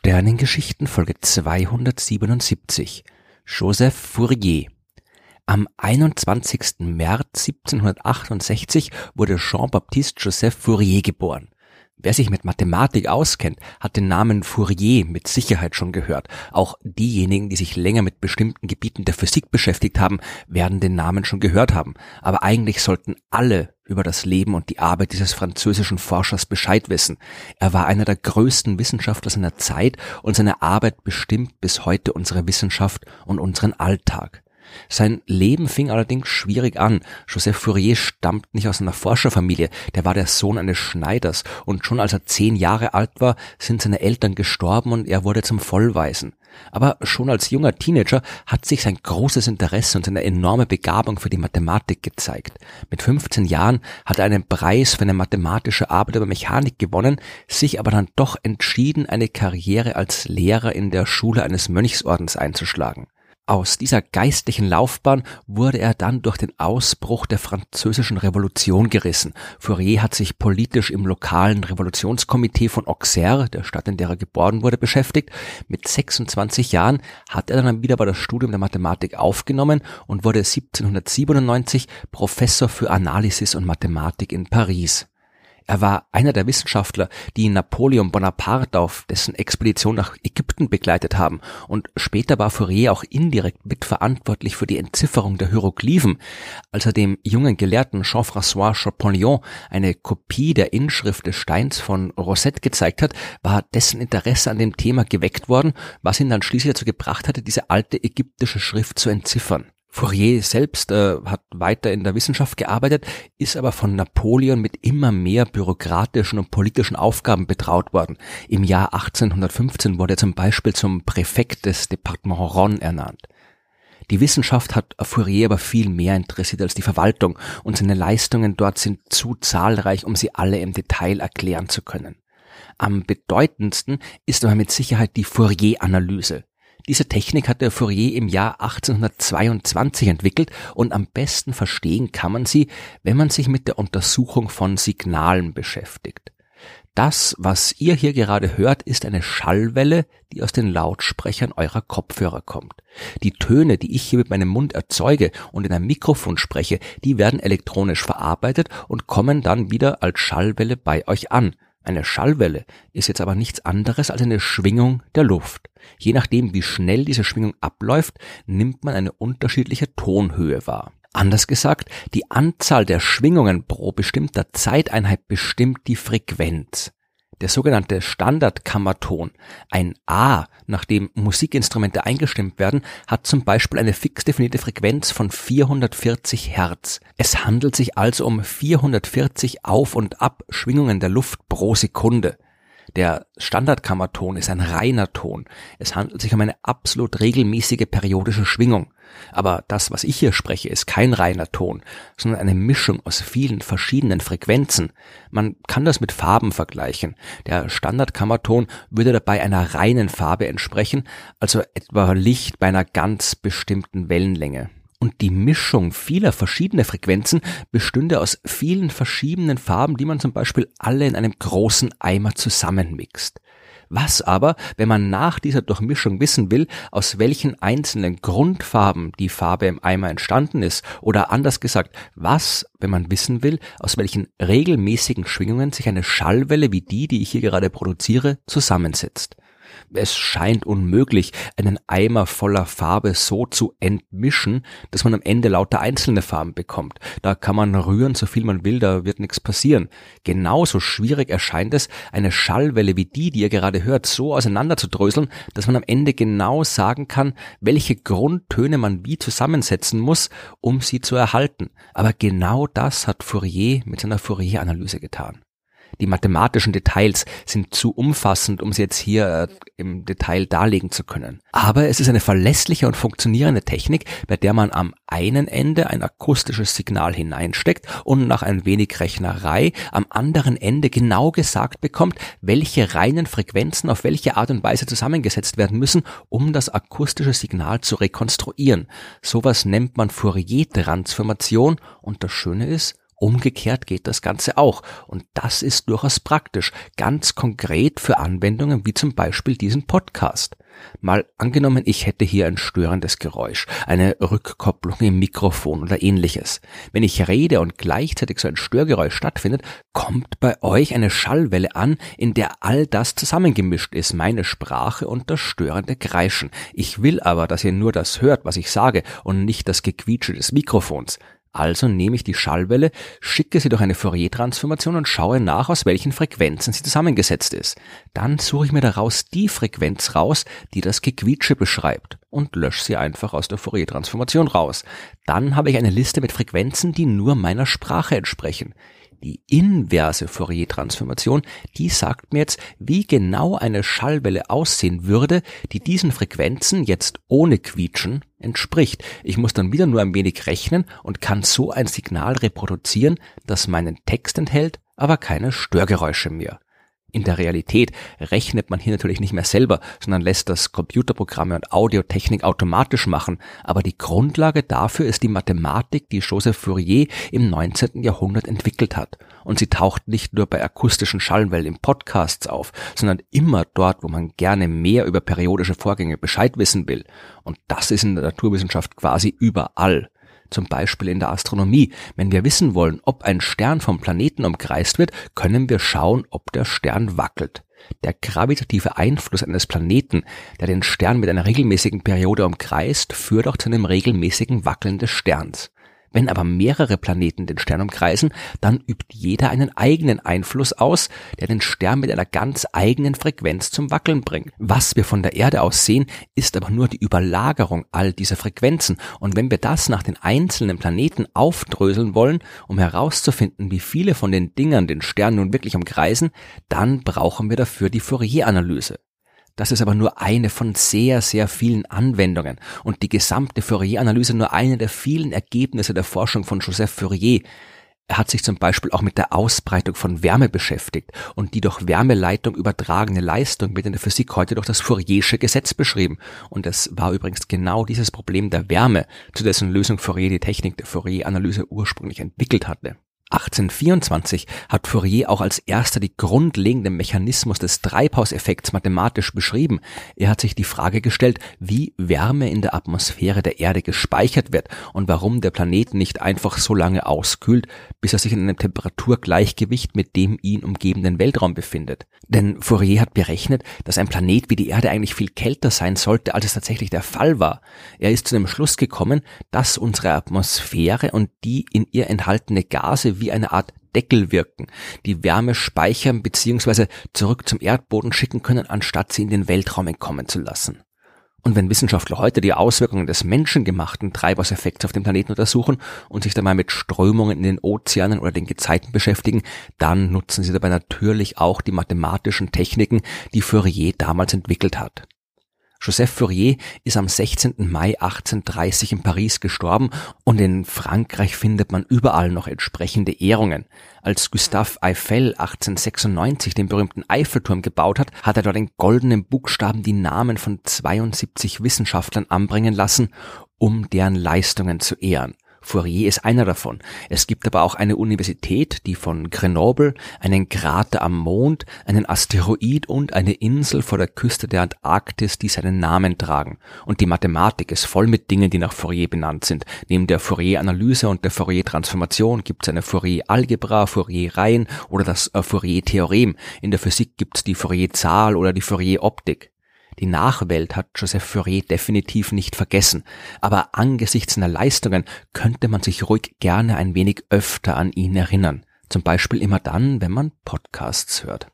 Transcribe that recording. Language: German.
Sternengeschichten Folge 277 Joseph Fourier Am 21. März 1768 wurde Jean-Baptiste Joseph Fourier geboren. Wer sich mit Mathematik auskennt, hat den Namen Fourier mit Sicherheit schon gehört. Auch diejenigen, die sich länger mit bestimmten Gebieten der Physik beschäftigt haben, werden den Namen schon gehört haben. Aber eigentlich sollten alle über das Leben und die Arbeit dieses französischen Forschers Bescheid wissen. Er war einer der größten Wissenschaftler seiner Zeit und seine Arbeit bestimmt bis heute unsere Wissenschaft und unseren Alltag. Sein Leben fing allerdings schwierig an. Joseph Fourier stammt nicht aus einer Forscherfamilie, der war der Sohn eines Schneiders und schon als er zehn Jahre alt war, sind seine Eltern gestorben und er wurde zum Vollweisen. Aber schon als junger Teenager hat sich sein großes Interesse und seine enorme Begabung für die Mathematik gezeigt. Mit 15 Jahren hat er einen Preis für eine mathematische Arbeit über Mechanik gewonnen, sich aber dann doch entschieden, eine Karriere als Lehrer in der Schule eines Mönchsordens einzuschlagen. Aus dieser geistlichen Laufbahn wurde er dann durch den Ausbruch der französischen Revolution gerissen. Fourier hat sich politisch im lokalen Revolutionskomitee von Auxerre, der Stadt, in der er geboren wurde, beschäftigt. Mit 26 Jahren hat er dann wieder bei das Studium der Mathematik aufgenommen und wurde 1797 Professor für Analysis und Mathematik in Paris. Er war einer der Wissenschaftler, die Napoleon Bonaparte auf dessen Expedition nach Ägypten begleitet haben und später war Fourier auch indirekt mitverantwortlich für die Entzifferung der Hieroglyphen, als er dem jungen Gelehrten Jean-François Champollion eine Kopie der Inschrift des Steins von Rosette gezeigt hat, war dessen Interesse an dem Thema geweckt worden, was ihn dann schließlich dazu gebracht hatte, diese alte ägyptische Schrift zu entziffern. Fourier selbst äh, hat weiter in der Wissenschaft gearbeitet, ist aber von Napoleon mit immer mehr bürokratischen und politischen Aufgaben betraut worden. Im Jahr 1815 wurde er zum Beispiel zum Präfekt des Departement Ron ernannt. Die Wissenschaft hat Fourier aber viel mehr interessiert als die Verwaltung und seine Leistungen dort sind zu zahlreich, um sie alle im Detail erklären zu können. Am bedeutendsten ist aber mit Sicherheit die Fourier-Analyse. Diese Technik hat der Fourier im Jahr 1822 entwickelt und am besten verstehen kann man sie, wenn man sich mit der Untersuchung von Signalen beschäftigt. Das, was ihr hier gerade hört, ist eine Schallwelle, die aus den Lautsprechern eurer Kopfhörer kommt. Die Töne, die ich hier mit meinem Mund erzeuge und in einem Mikrofon spreche, die werden elektronisch verarbeitet und kommen dann wieder als Schallwelle bei euch an. Eine Schallwelle ist jetzt aber nichts anderes als eine Schwingung der Luft. Je nachdem, wie schnell diese Schwingung abläuft, nimmt man eine unterschiedliche Tonhöhe wahr. Anders gesagt, die Anzahl der Schwingungen pro bestimmter Zeiteinheit bestimmt die Frequenz. Der sogenannte Standardkammerton, ein A, nach dem Musikinstrumente eingestimmt werden, hat zum Beispiel eine fix definierte Frequenz von 440 Hertz. Es handelt sich also um 440 Auf- und Abschwingungen der Luft pro Sekunde. Der Standardkammerton ist ein reiner Ton. Es handelt sich um eine absolut regelmäßige periodische Schwingung. Aber das, was ich hier spreche, ist kein reiner Ton, sondern eine Mischung aus vielen verschiedenen Frequenzen. Man kann das mit Farben vergleichen. Der Standardkammerton würde dabei einer reinen Farbe entsprechen, also etwa Licht bei einer ganz bestimmten Wellenlänge. Und die Mischung vieler verschiedener Frequenzen bestünde aus vielen verschiedenen Farben, die man zum Beispiel alle in einem großen Eimer zusammenmixt. Was aber, wenn man nach dieser Durchmischung wissen will, aus welchen einzelnen Grundfarben die Farbe im Eimer entstanden ist, oder anders gesagt, was, wenn man wissen will, aus welchen regelmäßigen Schwingungen sich eine Schallwelle wie die, die ich hier gerade produziere, zusammensetzt. Es scheint unmöglich, einen Eimer voller Farbe so zu entmischen, dass man am Ende lauter einzelne Farben bekommt. Da kann man rühren, so viel man will, da wird nichts passieren. Genauso schwierig erscheint es, eine Schallwelle wie die, die ihr gerade hört, so auseinander zu dröseln, dass man am Ende genau sagen kann, welche Grundtöne man wie zusammensetzen muss, um sie zu erhalten. Aber genau das hat Fourier mit seiner Fourier-Analyse getan. Die mathematischen Details sind zu umfassend, um sie jetzt hier äh, im Detail darlegen zu können. Aber es ist eine verlässliche und funktionierende Technik, bei der man am einen Ende ein akustisches Signal hineinsteckt und nach ein wenig Rechnerei am anderen Ende genau gesagt bekommt, welche reinen Frequenzen auf welche Art und Weise zusammengesetzt werden müssen, um das akustische Signal zu rekonstruieren. Sowas nennt man Fourier-Transformation und das Schöne ist, Umgekehrt geht das Ganze auch. Und das ist durchaus praktisch, ganz konkret für Anwendungen wie zum Beispiel diesen Podcast. Mal angenommen, ich hätte hier ein störendes Geräusch, eine Rückkopplung im Mikrofon oder ähnliches. Wenn ich rede und gleichzeitig so ein Störgeräusch stattfindet, kommt bei euch eine Schallwelle an, in der all das zusammengemischt ist, meine Sprache und das störende Kreischen. Ich will aber, dass ihr nur das hört, was ich sage und nicht das Gequietsche des Mikrofons. Also nehme ich die Schallwelle, schicke sie durch eine Fourier-Transformation und schaue nach, aus welchen Frequenzen sie zusammengesetzt ist. Dann suche ich mir daraus die Frequenz raus, die das Gequietsche beschreibt und lösche sie einfach aus der Fourier-Transformation raus. Dann habe ich eine Liste mit Frequenzen, die nur meiner Sprache entsprechen. Die inverse Fourier-Transformation, die sagt mir jetzt, wie genau eine Schallwelle aussehen würde, die diesen Frequenzen jetzt ohne Quietschen entspricht. Ich muss dann wieder nur ein wenig rechnen und kann so ein Signal reproduzieren, das meinen Text enthält, aber keine Störgeräusche mehr. In der Realität rechnet man hier natürlich nicht mehr selber, sondern lässt das Computerprogramme und Audiotechnik automatisch machen, aber die Grundlage dafür ist die Mathematik, die Joseph Fourier im 19. Jahrhundert entwickelt hat. Und sie taucht nicht nur bei akustischen Schallwellen im Podcasts auf, sondern immer dort, wo man gerne mehr über periodische Vorgänge Bescheid wissen will. Und das ist in der Naturwissenschaft quasi überall zum Beispiel in der Astronomie. Wenn wir wissen wollen, ob ein Stern vom Planeten umkreist wird, können wir schauen, ob der Stern wackelt. Der gravitative Einfluss eines Planeten, der den Stern mit einer regelmäßigen Periode umkreist, führt auch zu einem regelmäßigen Wackeln des Sterns. Wenn aber mehrere Planeten den Stern umkreisen, dann übt jeder einen eigenen Einfluss aus, der den Stern mit einer ganz eigenen Frequenz zum Wackeln bringt. Was wir von der Erde aus sehen, ist aber nur die Überlagerung all dieser Frequenzen. Und wenn wir das nach den einzelnen Planeten aufdröseln wollen, um herauszufinden, wie viele von den Dingern den Stern nun wirklich umkreisen, dann brauchen wir dafür die Fourier-Analyse. Das ist aber nur eine von sehr, sehr vielen Anwendungen und die gesamte Fourier-Analyse nur eine der vielen Ergebnisse der Forschung von Joseph Fourier. Er hat sich zum Beispiel auch mit der Ausbreitung von Wärme beschäftigt und die durch Wärmeleitung übertragene Leistung wird in der Physik heute durch das Fouriersche Gesetz beschrieben. Und es war übrigens genau dieses Problem der Wärme, zu dessen Lösung Fourier die Technik der Fourier-Analyse ursprünglich entwickelt hatte. 1824 hat Fourier auch als erster die grundlegenden Mechanismus des Treibhauseffekts mathematisch beschrieben. Er hat sich die Frage gestellt, wie Wärme in der Atmosphäre der Erde gespeichert wird und warum der Planet nicht einfach so lange auskühlt, bis er sich in einem Temperaturgleichgewicht mit dem ihn umgebenden Weltraum befindet. Denn Fourier hat berechnet, dass ein Planet wie die Erde eigentlich viel kälter sein sollte, als es tatsächlich der Fall war. Er ist zu dem Schluss gekommen, dass unsere Atmosphäre und die in ihr enthaltene Gase wie eine Art Deckel wirken, die Wärme speichern bzw. zurück zum Erdboden schicken können, anstatt sie in den Weltraum entkommen zu lassen. Und wenn Wissenschaftler heute die Auswirkungen des menschengemachten Treibhauseffekts auf dem Planeten untersuchen und sich dabei mit Strömungen in den Ozeanen oder den Gezeiten beschäftigen, dann nutzen sie dabei natürlich auch die mathematischen Techniken, die Fourier damals entwickelt hat. Joseph Fourier ist am 16. Mai 1830 in Paris gestorben und in Frankreich findet man überall noch entsprechende Ehrungen. Als Gustave Eiffel 1896 den berühmten Eiffelturm gebaut hat, hat er dort in goldenen Buchstaben die Namen von 72 Wissenschaftlern anbringen lassen, um deren Leistungen zu ehren. Fourier ist einer davon. Es gibt aber auch eine Universität, die von Grenoble, einen Krater am Mond, einen Asteroid und eine Insel vor der Küste der Antarktis, die seinen Namen tragen. Und die Mathematik ist voll mit Dingen, die nach Fourier benannt sind. Neben der Fourier-Analyse und der Fourier-Transformation gibt es eine Fourier-Algebra, Fourier-Reihen oder das äh, Fourier-Theorem. In der Physik gibt es die Fourier-Zahl oder die Fourier-Optik. Die Nachwelt hat Joseph Fourier definitiv nicht vergessen, aber angesichts seiner Leistungen könnte man sich ruhig gerne ein wenig öfter an ihn erinnern. Zum Beispiel immer dann, wenn man Podcasts hört.